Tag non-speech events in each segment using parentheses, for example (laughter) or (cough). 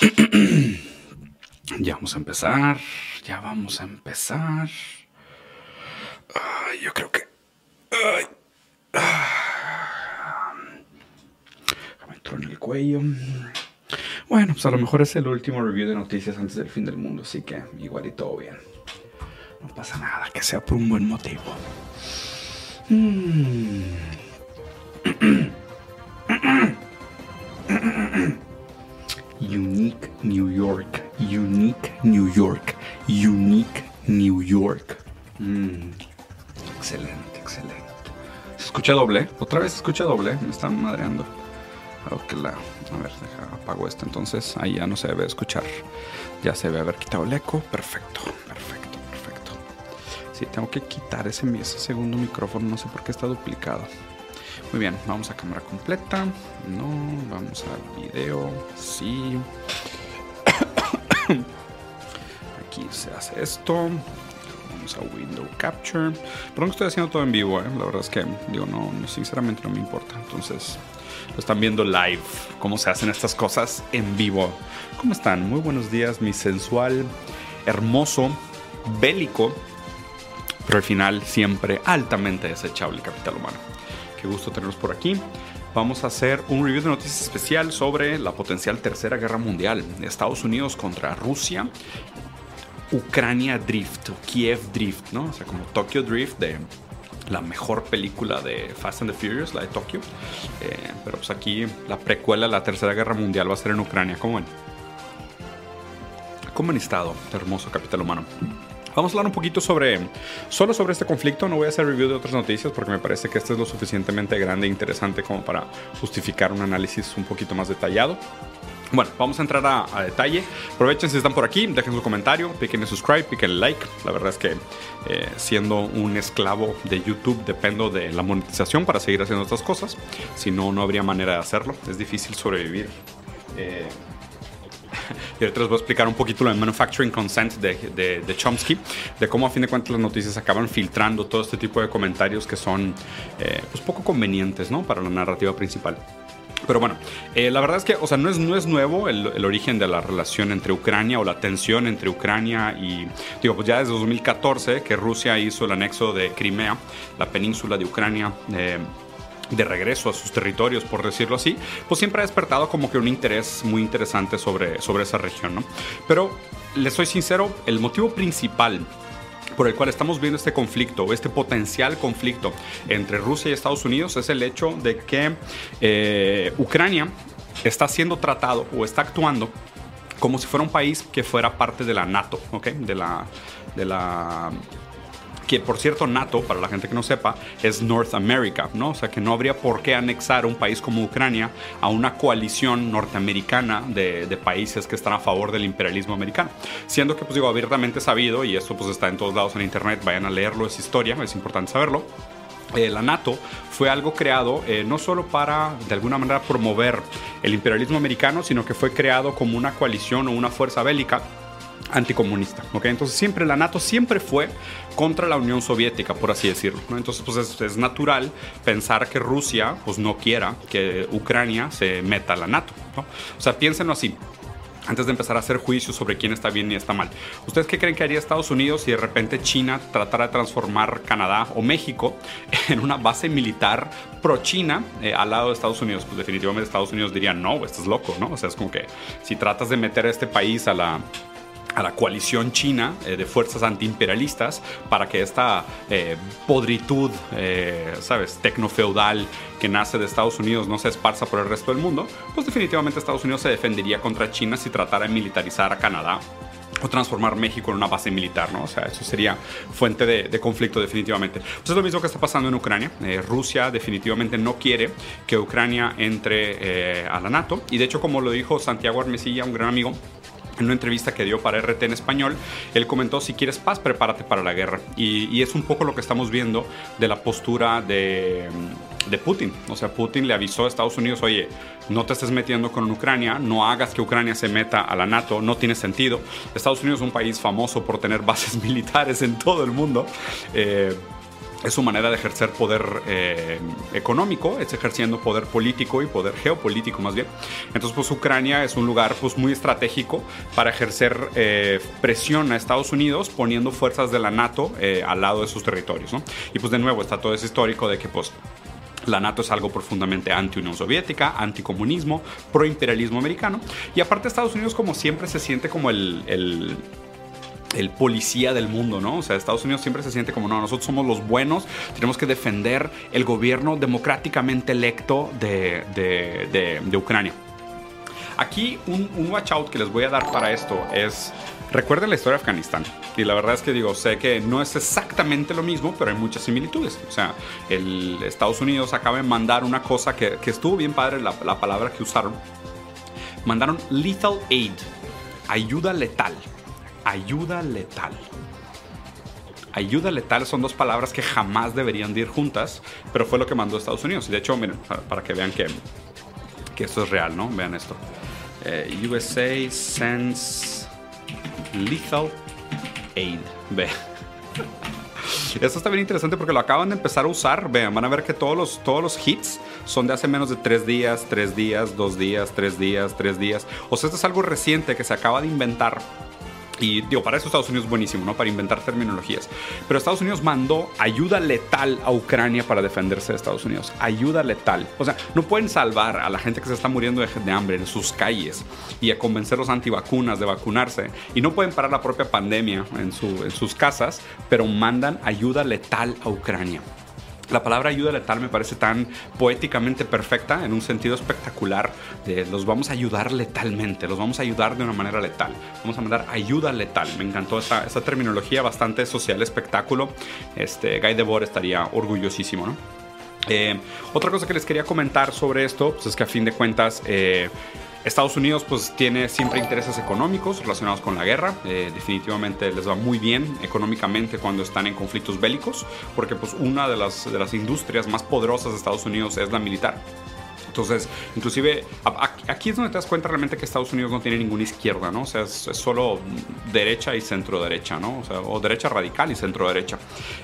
(clears throat) ya vamos a empezar. Ya vamos a empezar. yo creo que. Ay, me entró en el cuello. Bueno, pues a lo mejor es el último review de noticias antes del fin del mundo, así que igual y todo bien. No pasa nada, que sea por un buen motivo. Mm. (clears throat) (clears throat) Unique New York, Unique New York, Unique New York. Mm. Excelente, excelente. ¿Se escucha doble? ¿Otra vez se escucha doble? Me están madreando. la... A ver, apago esto entonces. Ahí ya no se debe escuchar. Ya se debe haber quitado el eco. Perfecto, perfecto, perfecto. Sí, tengo que quitar ese, ese segundo micrófono. No sé por qué está duplicado. Muy bien, vamos a cámara completa. No, vamos a video. Sí. (coughs) Aquí se hace esto. Vamos a Window Capture. Pero no estoy haciendo todo en vivo, ¿eh? La verdad es que, digo, no, sinceramente no me importa. Entonces, lo están viendo live, cómo se hacen estas cosas en vivo. ¿Cómo están? Muy buenos días, mi sensual, hermoso, bélico, pero al final siempre altamente desechable capital humano. Qué gusto tenerlos por aquí. Vamos a hacer un review de noticias especial sobre la potencial tercera guerra mundial. Estados Unidos contra Rusia. Ucrania Drift, Kiev Drift, ¿no? O sea, como Tokyo Drift de la mejor película de Fast and the Furious, la de Tokio. Eh, pero pues aquí la precuela de la Tercera Guerra Mundial va a ser en Ucrania. ¿Cómo ven? ¿Cómo han estado, hermoso capital humano? Vamos a hablar un poquito sobre, solo sobre este conflicto, no voy a hacer review de otras noticias porque me parece que este es lo suficientemente grande e interesante como para justificar un análisis un poquito más detallado. Bueno, vamos a entrar a, detalle. Aprovechen si están por aquí, dejen su comentario, piquen el subscribe, piquen el like. La verdad es que eh, siendo un esclavo de YouTube dependo de la monetización para seguir haciendo estas cosas. Si no, no habría manera de hacerlo. Es difícil sobrevivir. Eh, y ahorita les voy a explicar un poquito lo de Manufacturing Consent de, de, Chomsky, de cómo a fin de cuentas las noticias acaban filtrando todo este tipo de comentarios que son eh, pues poco convenientes ¿no? para la narrativa principal. Pero bueno, eh, la verdad es que, o sea, no es, no es nuevo el, origen de la relación entre Ucrania o la tensión entre Ucrania y, digo, pues ya desde 2014 que Rusia hizo el anexo de Crimea, la península de Ucrania. Eh, de regreso a sus territorios, por decirlo así, pues siempre ha despertado como que un interés muy interesante sobre, sobre esa región, ¿no? Pero, les soy sincero, el motivo principal por el cual estamos viendo este conflicto, este potencial conflicto entre Rusia y Estados Unidos, es el hecho de que eh, Ucrania está siendo tratado o está actuando como si fuera un país que fuera parte de la NATO, ¿ok? De la, de la que por cierto NATO, para la gente que no sepa, es North America, ¿no? O sea que no habría por qué anexar un país como Ucrania a una coalición norteamericana de, países que están a favor del imperialismo americano. Siendo que, pues digo, abiertamente sabido, y esto pues está en todos lados en internet, vayan a leerlo, es historia, es importante saberlo. Eh, la NATO fue algo creado eh, no solo para de alguna manera promover el imperialismo americano, sino que fue creado como una coalición o una fuerza bélica anticomunista. ¿ok? Entonces siempre la NATO siempre fue contra la Unión Soviética, por así decirlo. ¿no? Entonces pues es, natural pensar que Rusia pues no quiera que Ucrania se meta a la NATO. ¿no? O sea, piénsenlo así. Antes de empezar a hacer juicios sobre quién está bien y está mal. ¿Ustedes qué creen que haría Estados Unidos si de repente China tratara de transformar Canadá o México (laughs) en una base militar pro-China eh, al lado de Estados Unidos? Pues definitivamente Estados Unidos diría, no, estás loco, ¿no? O sea, es como que si tratas de meter a este país a la a la coalición china eh, de fuerzas antiimperialistas para que esta eh, podritud, eh, ¿sabes?, tecnofeudal que nace de Estados Unidos no se esparza por el resto del mundo, pues definitivamente Estados Unidos se defendería contra China si tratara de militarizar a Canadá o transformar México en una base militar, ¿no? O sea, eso sería fuente de, conflicto definitivamente. Pues es lo mismo que está pasando en Ucrania. Rusia definitivamente no quiere que Ucrania entre a la NATO. Y de hecho, como lo dijo Santiago Armesilla, un gran amigo, en una entrevista que dio para RT en español, él comentó, si quieres paz, prepárate para la guerra. Y, es un poco lo que estamos viendo de la postura de, de, Putin. O sea, Putin le avisó a Estados Unidos, oye, no te estés metiendo con Ucrania, no hagas que Ucrania se meta a la NATO, no tiene sentido. Estados Unidos es un país famoso por tener (laughs) bases militares en todo el mundo. Eh, es su manera de ejercer poder eh, económico, es ejerciendo poder político y poder geopolítico más bien. Entonces, pues Ucrania es un lugar pues muy estratégico para ejercer eh, presión a Estados Unidos poniendo fuerzas de la NATO eh, al lado de sus territorios. ¿no? Y pues de nuevo está todo ese histórico de que pues la NATO es algo profundamente anti-Unión Soviética, anticomunismo, pro-imperialismo americano. Y aparte Estados Unidos como siempre se siente como el el policía del mundo, ¿no? O sea, Estados Unidos siempre se siente como, no, nosotros somos los buenos, tenemos que defender el gobierno democráticamente electo de, Ucrania. Aquí un, un, watch out que les voy a dar para esto es, recuerden la historia de Afganistán. Y la verdad es que digo, sé que no es exactamente lo mismo, pero hay muchas similitudes. O sea, el Estados Unidos acaba de mandar una cosa que, estuvo bien padre, la, la palabra que usaron. Mandaron lethal aid, ayuda letal ayuda letal. Ayuda letal son dos palabras que jamás deberían de ir juntas, pero fue lo que mandó Estados Unidos. De hecho, miren, para, que vean que, que esto es real, ¿no? Vean esto. Eh, USA sends lethal aid. Ve. (laughs) Esto está bien interesante porque lo acaban de empezar a usar. Vean, van a ver que todos los, todos los hits son de hace menos de tres días, tres días, dos días, tres días, tres días. O sea, esto es algo reciente que se acaba de inventar y digo, para eso Estados Unidos es buenísimo, ¿no? Para inventar terminologías. Pero Estados Unidos mandó ayuda letal a Ucrania para defenderse de Estados Unidos. Ayuda letal. O sea, no pueden salvar a la gente que se está muriendo de, hambre en sus calles y a convencer a los antivacunas de vacunarse. Y no pueden parar la propia pandemia en, en sus casas, pero mandan ayuda letal a Ucrania. La palabra ayuda letal me parece tan poéticamente perfecta, en un sentido espectacular. De los vamos a ayudar letalmente, los vamos a ayudar de una manera letal. Vamos a mandar ayuda letal. Me encantó esa, terminología bastante social espectáculo. Este, Guy Debord estaría orgullosísimo, ¿no? Eh, otra cosa que les quería comentar sobre esto pues es que a fin de cuentas eh, Estados Unidos pues tiene siempre intereses económicos relacionados con la guerra. Eh, definitivamente les va muy bien económicamente cuando están en conflictos bélicos, porque pues una de las, de las industrias más poderosas de Estados Unidos es la militar. Entonces, inclusive aquí es donde te das cuenta realmente que Estados Unidos no tiene ninguna izquierda, ¿no? O sea, es, solo derecha y centro derecha, ¿no? O sea, o derecha radical y centro derecha.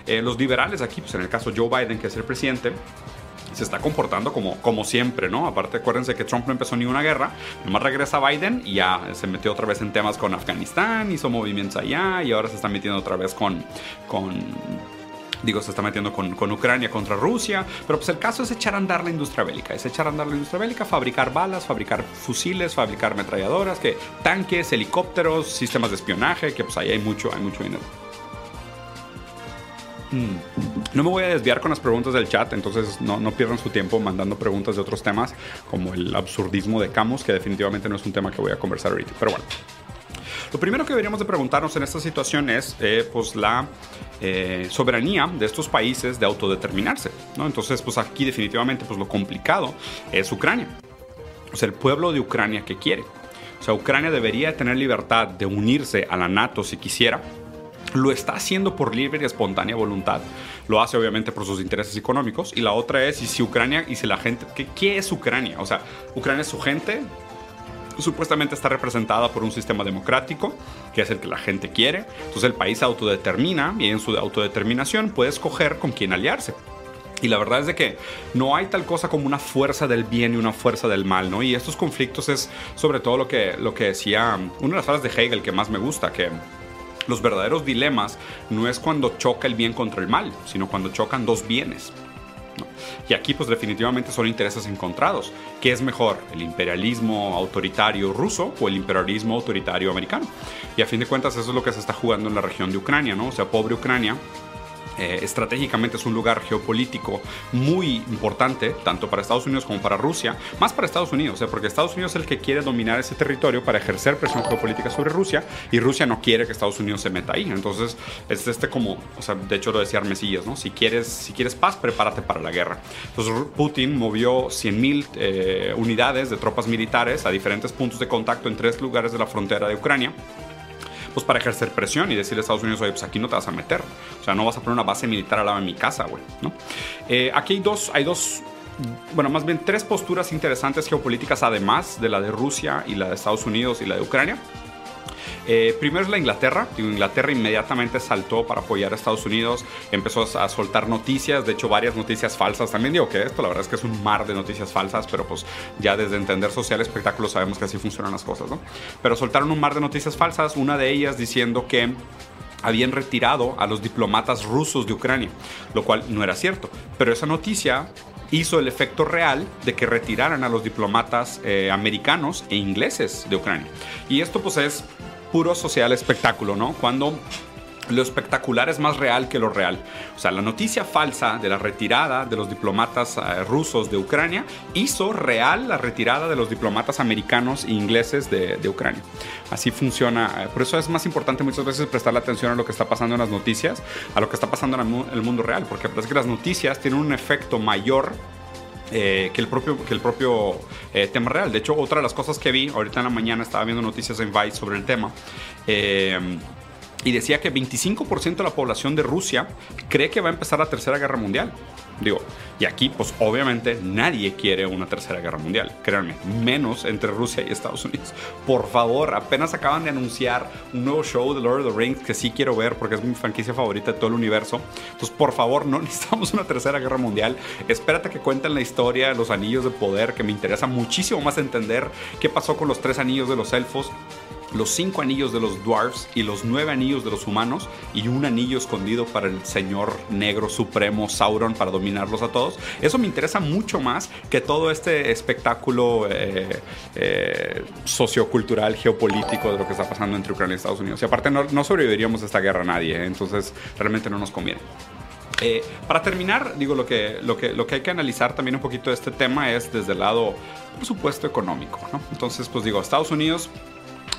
Eh, los liberales aquí, pues en el caso Joe Biden, que es el presidente, se está comportando como, como siempre, ¿no? Aparte, acuérdense que Trump no empezó ni una guerra, nomás regresa Biden y ya se metió otra vez en temas con Afganistán, hizo movimientos allá y ahora se está metiendo otra vez con, con digo, se está metiendo con, con, Ucrania contra Rusia, pero pues el caso es echar a andar la industria bélica, es echar a andar la industria bélica, fabricar balas, fabricar fusiles, fabricar ametralladoras, que tanques, helicópteros, sistemas de espionaje, que pues ahí hay mucho, hay mucho dinero. No me voy a desviar con las preguntas del chat, entonces no, no, pierdan su tiempo mandando preguntas de otros temas, como el absurdismo de Camus, que definitivamente no es un tema que voy a conversar ahorita. Pero bueno, lo primero que deberíamos de preguntarnos en esta situación es eh, pues la eh, soberanía de estos países de autodeterminarse. ¿no? Entonces, pues aquí definitivamente pues lo complicado es Ucrania. O sea, el pueblo de Ucrania que quiere. O sea, Ucrania debería tener libertad de unirse a la NATO si quisiera, lo está haciendo por libre y espontánea voluntad. Lo hace obviamente por sus intereses económicos. Y la otra es, y si Ucrania, y si la gente, ¿qué, qué es Ucrania? O sea, Ucrania es su gente, supuestamente está representada por un sistema democrático, que es el que la gente quiere. Entonces el país autodetermina y en su autodeterminación puede escoger con quién aliarse. Y la verdad es de que no hay tal cosa como una fuerza del bien y una fuerza del mal, ¿no? Y estos conflictos es sobre todo lo que, lo que decía una de las frases de Hegel que más me gusta, que los verdaderos dilemas no es cuando choca el bien contra el mal, sino cuando chocan dos bienes. Y aquí pues definitivamente son intereses encontrados. ¿Qué es mejor, el imperialismo autoritario ruso o el imperialismo autoritario americano? Y a fin de cuentas eso es lo que se está jugando en la región de Ucrania, ¿no? O sea, pobre Ucrania eh, estratégicamente es un lugar geopolítico muy importante, tanto para Estados Unidos como para Rusia, más para Estados Unidos, ¿eh? porque Estados Unidos es el que quiere dominar ese territorio para ejercer presión geopolítica sobre Rusia y Rusia no quiere que Estados Unidos se meta ahí. Entonces, es este como, o sea, de hecho lo decía Armesillas, ¿no? Si quieres, si quieres paz, prepárate para la guerra. Entonces, Putin movió 100.000 eh, unidades de tropas militares a diferentes puntos de contacto en tres lugares de la frontera de Ucrania pues para ejercer presión y decirle a Estados Unidos, oye, pues aquí no te vas a meter. O sea, no vas a poner una base militar al lado de mi casa, güey, ¿no? Eh, aquí hay dos, hay dos bueno, más bien tres posturas interesantes geopolíticas, además de la de Rusia y la de Estados Unidos y la de Ucrania. Eh, primero es la Inglaterra. Inglaterra inmediatamente saltó para apoyar a Estados Unidos, empezó a soltar noticias, de hecho varias noticias falsas. También digo que esto la verdad es que es un mar de noticias falsas, pero pues ya desde entender social espectáculo sabemos que así funcionan las cosas, ¿no? Pero soltaron un mar de noticias falsas, una de ellas diciendo que habían retirado a los diplomatas rusos de Ucrania, lo cual no era cierto. Pero esa noticia hizo el efecto real de que retiraran a los diplomatas eh, americanos e ingleses de Ucrania. Y esto pues es puro social espectáculo, ¿no? Cuando lo espectacular es más real que lo real. O sea, la noticia falsa de la retirada de los diplomatas eh, rusos de Ucrania hizo real la retirada de los diplomatas americanos e ingleses de, Ucrania. Así funciona. Eh, por eso es más importante muchas veces prestarle atención a lo que está pasando en las noticias, a lo que está pasando en el mundo real, porque parece que las noticias tienen un efecto mayor eh, que el propio, que el propio tema real. De hecho, otra de las cosas que vi, ahorita en la mañana estaba viendo noticias en Vice sobre el tema, y decía que 25% de la población de Rusia cree que va a empezar la Tercera Guerra Mundial. Digo, y aquí pues obviamente nadie quiere una tercera guerra mundial, créanme, menos entre Rusia y Estados Unidos. Por favor, apenas acaban de anunciar un nuevo show de Lord of the Rings que sí quiero ver porque es mi franquicia favorita de todo el universo. Entonces, por favor, no (laughs) necesitamos una tercera guerra mundial. Espérate que cuenten la historia los anillos de poder, que me interesa muchísimo más entender qué pasó con los tres anillos de los elfos los cinco anillos de los dwarfs y los nueve anillos de los humanos y un anillo escondido para el señor negro supremo Sauron para dominarlos a todos. Eso me interesa mucho más que todo este espectáculo eh, eh, sociocultural, geopolítico de lo que está pasando entre Ucrania y Estados Unidos. Y aparte no, sobreviviríamos a esta guerra nadie, ¿eh? entonces realmente no nos conviene. para terminar, digo, lo que, lo, que, lo que hay que analizar también un poquito de este tema es desde el lado, por supuesto, económico. Entonces, pues digo, Estados Unidos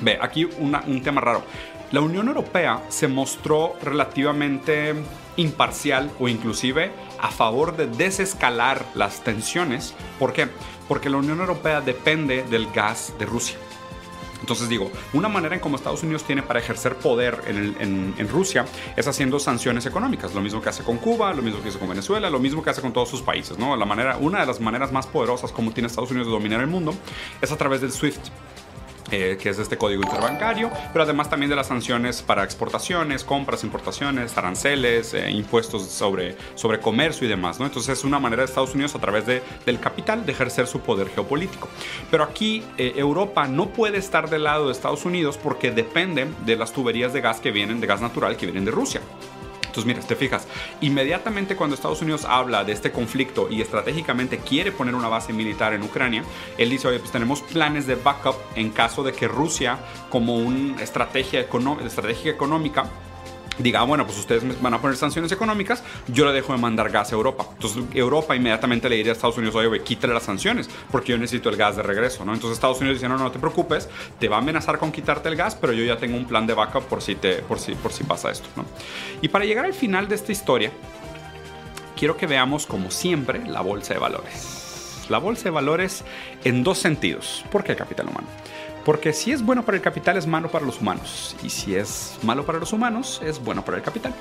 Ve, aquí un tema raro. La Unión Europea se mostró relativamente imparcial o inclusive a favor de desescalar las tensiones. ¿Por qué? Porque la Unión Europea depende del gas de Rusia. Entonces digo, una manera en cómo Estados Unidos tiene para ejercer poder en, Rusia es haciendo sanciones económicas, lo mismo que hace con Cuba, lo mismo que hace con Venezuela, lo mismo que hace con todos sus países. La manera, una de las maneras más poderosas como tiene Estados Unidos de dominar el mundo es a través del SWIFT. Eh, que es este código interbancario, pero además también de las sanciones para exportaciones, compras, importaciones, aranceles, eh, impuestos sobre, sobre comercio y demás. ¿no? Entonces es una manera de Estados Unidos a través de, del capital de ejercer su poder geopolítico. Pero aquí eh, Europa no puede estar del lado de Estados Unidos porque depende de las tuberías de gas que vienen, de gas natural que vienen de Rusia. Entonces, mira, te fijas, inmediatamente cuando Estados Unidos habla de este conflicto y estratégicamente quiere poner una base militar en Ucrania, él dice, oye, pues tenemos planes de backup en caso de que Rusia, como una estrategia, estrategia económica, diga, bueno, pues ustedes van a poner sanciones económicas, yo le dejo de mandar gas a Europa. Entonces Europa inmediatamente le diría a Estados Unidos, oye, quítale las sanciones, porque yo necesito el gas de regreso, ¿no? Entonces Estados Unidos dice, no, no, te preocupes, te va a amenazar con quitarte el gas, pero yo ya tengo un plan de backup por si, te, por si, por si pasa esto, ¿no? Y para llegar al final de esta historia, quiero que veamos, como siempre, la bolsa de valores. La bolsa de valores en dos sentidos. ¿Por qué capital humano? Porque si es bueno para el capital es malo para los humanos. Y si es malo para los humanos es bueno para el capital.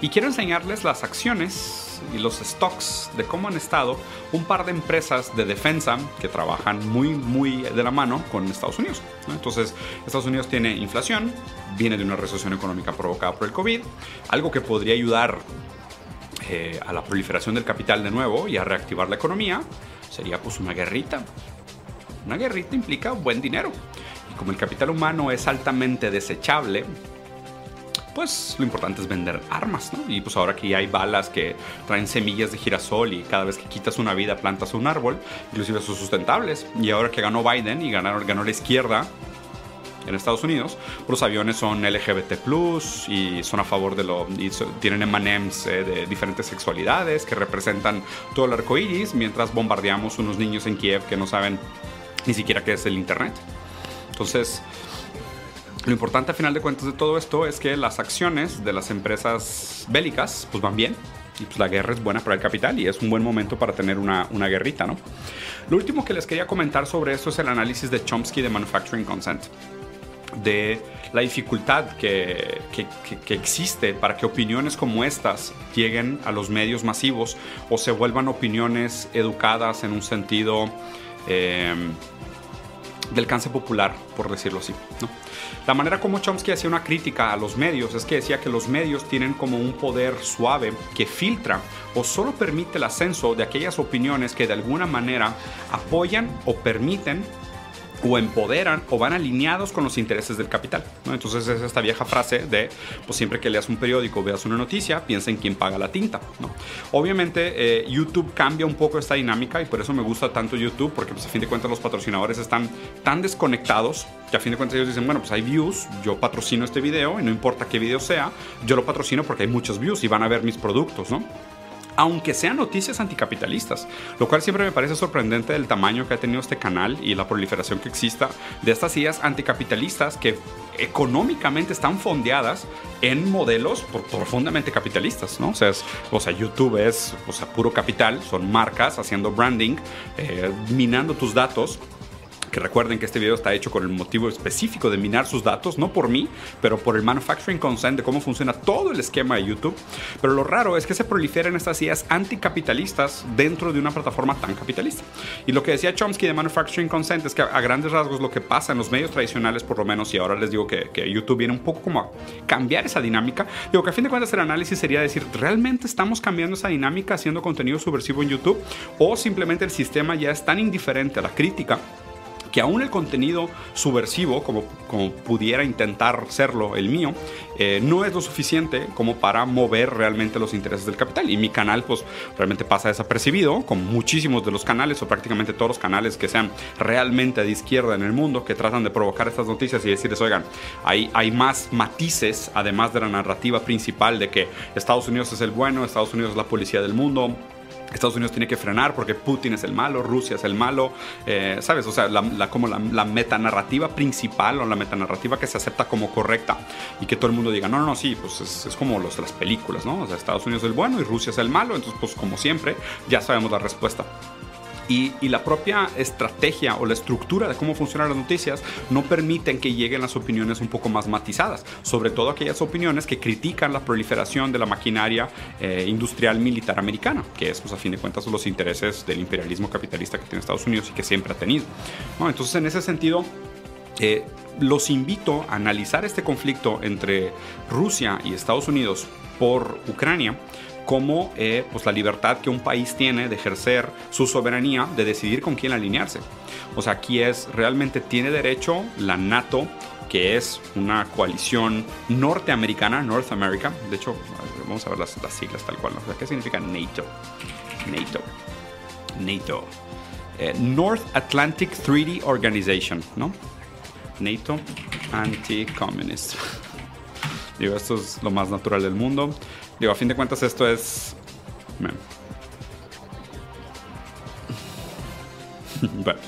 Y quiero enseñarles las acciones y los stocks de cómo han estado un par de empresas de defensa que trabajan muy, muy de la mano con Estados Unidos. Entonces, Estados Unidos tiene inflación, viene de una recesión económica provocada por el COVID, algo que podría ayudar eh, a la proliferación del capital de nuevo y a reactivar la economía, sería pues una guerrita una guerrita implica buen dinero. Y como el capital humano es altamente desechable, pues lo importante es vender armas, ¿no? Y pues ahora que hay balas que traen semillas de girasol y cada vez que quitas una vida plantas un árbol, inclusive son sustentables. Y ahora que ganó Biden y ganó, ganó la izquierda en Estados Unidos, los aviones son LGBT y son a favor de lo... y tienen M&M's eh, de diferentes sexualidades que representan todo el arco iris, mientras bombardeamos unos niños en Kiev que no saben ni siquiera qué es el Internet. Entonces, lo importante a final de cuentas de todo esto es que las acciones de las empresas bélicas pues van bien y pues la guerra es buena para el capital y es un buen momento para tener una, una guerrita, ¿no? Lo último que les quería comentar sobre esto es el análisis de Chomsky de Manufacturing Consent de la dificultad que, que, que, existe para que opiniones como estas lleguen a los medios masivos o se vuelvan opiniones educadas en un sentido eh, de alcance popular, por decirlo así. La manera como Chomsky hacía una crítica a los medios es que decía que los medios tienen como un poder suave que filtra o solo permite el ascenso de aquellas opiniones que de alguna manera apoyan o permiten o empoderan o van alineados con los intereses del capital. ¿no? Entonces es esta vieja frase de, pues siempre que leas un periódico o veas una noticia, piensa en quién paga la tinta. ¿no? Obviamente eh, YouTube cambia un poco esta dinámica y por eso me gusta tanto YouTube, porque pues a fin de cuentas los patrocinadores están tan desconectados que a fin de cuentas ellos dicen, bueno, pues hay views, yo patrocino este video y no importa qué video sea, yo lo patrocino porque hay muchos views y van a ver mis productos, ¿no? Aunque sean noticias anticapitalistas, lo cual siempre me parece sorprendente del tamaño que ha tenido este canal y la proliferación que exista de estas ideas anticapitalistas que económicamente están fondeadas en modelos profundamente capitalistas, ¿no? O sea, YouTube es o sea, puro capital, son marcas haciendo branding, eh, minando tus datos que recuerden que este video está hecho con el motivo específico de minar sus datos, no por mí, pero por el manufacturing consent de cómo funciona todo el esquema de YouTube. Pero lo raro es que se proliferan estas ideas anticapitalistas dentro de una plataforma tan capitalista. Y lo que decía Chomsky de manufacturing consent es que a grandes rasgos lo que pasa en los medios tradicionales, por lo menos, y ahora les digo que, que YouTube viene un poco como a cambiar esa dinámica, digo que a fin de cuentas el análisis sería decir, ¿realmente estamos cambiando esa dinámica haciendo contenido subversivo en YouTube? ¿O simplemente el sistema ya es tan indiferente a la crítica? Que aún el contenido subversivo, como, como pudiera intentar serlo el mío, eh, no es lo suficiente como para mover realmente los intereses del capital. Y mi canal, pues, realmente pasa desapercibido, como muchísimos de los canales, o prácticamente todos los canales que sean realmente de izquierda en el mundo, que tratan de provocar estas noticias y decirles, oigan, hay, hay más matices, además de la narrativa principal de que Estados Unidos es el bueno, Estados Unidos es la policía del mundo, Estados Unidos tiene que frenar porque Putin es el malo, Rusia es el malo, eh, ¿sabes? O sea, la, como la, metanarrativa principal o la metanarrativa que se acepta como correcta y que todo el mundo diga, no, no, no, sí, pues es, como los las películas, ¿no? O sea, Estados Unidos es el bueno y Rusia es el malo, entonces, pues como siempre, ya sabemos la respuesta. Y, la propia estrategia o la estructura de cómo funcionan las noticias no permiten que lleguen las opiniones un poco más matizadas, sobre todo aquellas opiniones que critican la proliferación de la maquinaria eh, industrial militar americana, que es, pues, a fin de cuentas, los intereses del imperialismo capitalista que tiene Estados Unidos y que siempre ha tenido. Entonces, en ese sentido, eh, los invito a analizar este conflicto entre Rusia y Estados Unidos por Ucrania como eh, pues la libertad que un país tiene de ejercer su soberanía, de decidir con quién alinearse. O sea, aquí es, realmente tiene derecho la NATO, que es una coalición norteamericana, North America, de hecho, vamos a ver las, siglas tal cual, ¿qué significa NATO? NATO. NATO. Eh, North Atlantic Treaty Organization, ¿no? NATO Anti-Communist. (laughs) Digo, esto es lo más natural del mundo. Digo, a fin de cuentas esto es... (laughs) bueno,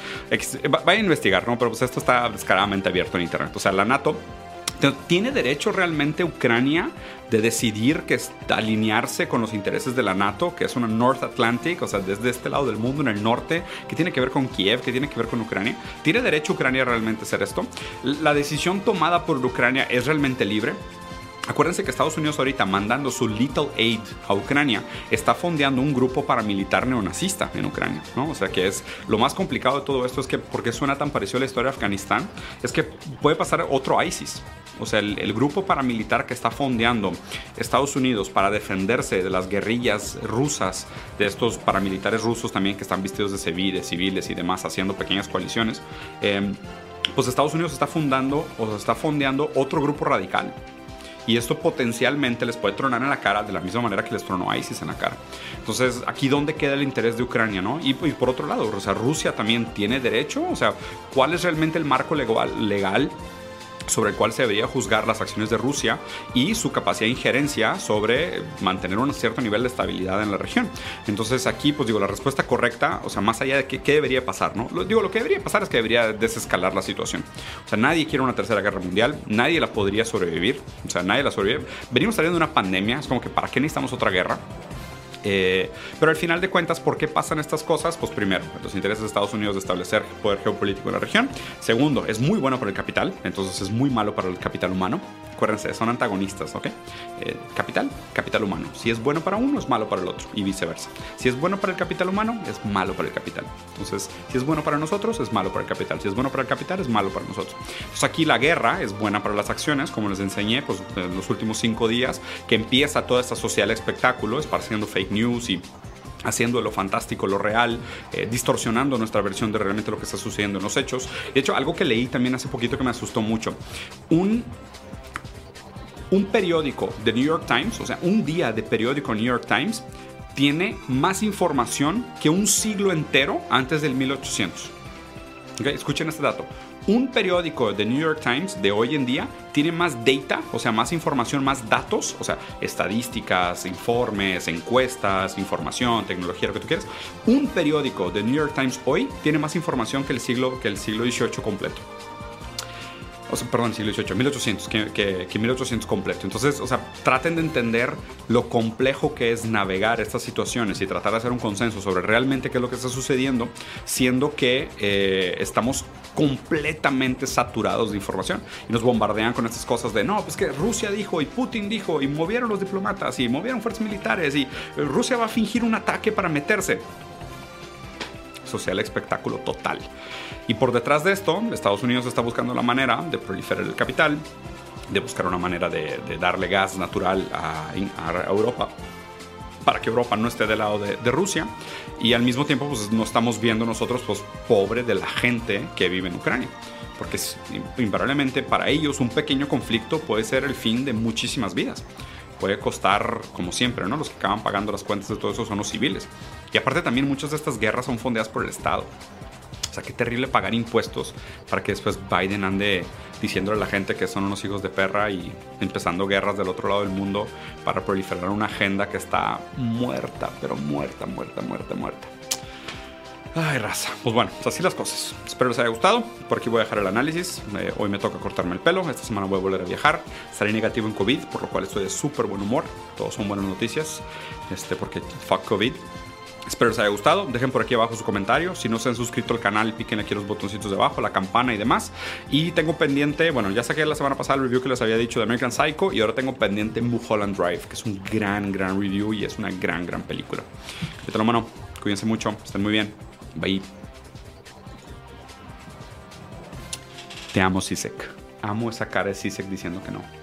vaya a investigar, ¿no? Pero pues esto está descaradamente abierto en Internet. O sea, la NATO ¿Tiene derecho realmente Ucrania de decidir que alinearse con los intereses de la NATO, que es una North Atlantic, o sea, desde este lado del mundo, en el norte, que tiene que ver con Kiev, que tiene que ver con Ucrania? ¿Tiene derecho Ucrania realmente a hacer esto? ¿La decisión tomada por Ucrania es realmente libre? Acuérdense que Estados Unidos ahorita mandando su Little Aid a Ucrania está fondeando un grupo paramilitar neonazista en Ucrania, ¿no? O sea que es lo más complicado de todo esto es que porque suena tan parecido a la historia de Afganistán, es que puede pasar otro ISIS. O sea, el, grupo paramilitar que está fondeando Estados Unidos para defenderse de las guerrillas rusas, de estos paramilitares rusos también que están vestidos de civiles, civiles y demás, haciendo pequeñas coaliciones, eh, pues Estados Unidos está fundando o está fondeando otro grupo radical y esto potencialmente les puede tronar en la cara de la misma manera que les tronó a ISIS en la cara. Entonces, aquí dónde queda el interés de Ucrania, ¿no? Y, por otro lado, o sea, Rusia también tiene derecho, o sea, ¿cuál es realmente el marco legal, legal sobre el cual se debería juzgar las acciones de Rusia y su capacidad de injerencia sobre mantener un cierto nivel de estabilidad en la región. Entonces aquí, pues digo, la respuesta correcta, o sea, más allá de qué, debería pasar, ¿no? Lo, digo, lo que debería pasar es que debería desescalar la situación. O sea, nadie quiere una tercera guerra mundial, nadie la podría sobrevivir, o sea, nadie la sobrevive. Venimos saliendo de una pandemia, es como que ¿para qué necesitamos otra guerra? Eh, pero al final de cuentas, ¿por qué pasan estas cosas? Pues primero, los intereses de Estados Unidos de establecer poder geopolítico en la región. Segundo, es muy bueno para el capital, entonces es muy malo para el capital humano. Acuérdense, son antagonistas, ¿ok? Eh, capital, capital humano. Si es bueno para uno, es malo para el otro y viceversa. Si es bueno para el capital humano, es malo para el capital. Entonces, si es bueno para nosotros, es malo para el capital. Si es bueno para el capital, es malo para nosotros. Entonces, aquí la guerra es buena para las acciones, como les enseñé pues, en los últimos cinco días, que empieza toda esta social espectáculo, esparciendo fake news y haciendo lo fantástico, lo real, eh, distorsionando nuestra versión de realmente lo que está sucediendo en los hechos. De hecho, algo que leí también hace poquito que me asustó mucho. Un un periódico de New York Times, o sea, un día de periódico New York Times, tiene más información que un siglo entero antes del 1800. escuchen este dato un periódico de New York Times de hoy en día tiene más data, o sea, más información, más datos, o sea, estadísticas, informes, encuestas, información, tecnología, lo que tú quieras. Un periódico de New York Times hoy tiene más información que el siglo, que el siglo XVIII completo o sea, perdón, siglo XVIII, 1800, que, que, 1800 completo. Entonces, o sea, traten de entender lo complejo que es navegar estas situaciones y tratar de hacer un consenso sobre realmente qué es lo que está sucediendo, siendo que eh, estamos completamente saturados de información y nos bombardean con estas cosas de no, pues que Rusia dijo y Putin dijo y movieron los diplomatas y movieron fuerzas militares y Rusia va a fingir un ataque para meterse. Social espectáculo total. Y por detrás de esto, Estados Unidos está buscando la manera de proliferar el capital, de buscar una manera de, darle gas natural a, Europa para que Europa no esté del lado de, Rusia y al mismo tiempo pues no estamos viendo nosotros pues pobre de la gente que vive en Ucrania porque invariablemente para ellos un pequeño conflicto puede ser el fin de muchísimas vidas puede costar, como siempre, ¿no? Los que acaban pagando las cuentas de todo eso son los civiles. Y aparte también muchas de estas guerras son fondeadas por el Estado. O sea, qué terrible pagar impuestos para que después Biden ande diciéndole a la gente que son unos hijos de perra y empezando guerras del otro lado del mundo para proliferar una agenda que está muerta, pero muerta, muerta, muerta, muerta. Ay, raza. Pues bueno, pues así las cosas. Espero les haya gustado. Por aquí voy a dejar el análisis. Eh, hoy me toca cortarme el pelo. Esta semana voy a volver a viajar. Estaré negativo en COVID, por lo cual estoy de súper buen humor. Todos son buenas noticias. Este, porque fuck COVID. Espero les haya gustado. Dejen por aquí abajo su comentario. Si no se han suscrito al canal, piquen aquí los botoncitos de abajo, la campana y demás. Y tengo pendiente, bueno, ya saqué la semana pasada el review que les había dicho de American Psycho y ahora tengo pendiente Mulholland Drive, que es un gran, gran review y es una gran, gran película. ¿Qué tal, mano? Cuídense mucho. Estén muy bien. Bye. Te amo, Sisek. Amo esa cara de Sisek diciendo que no.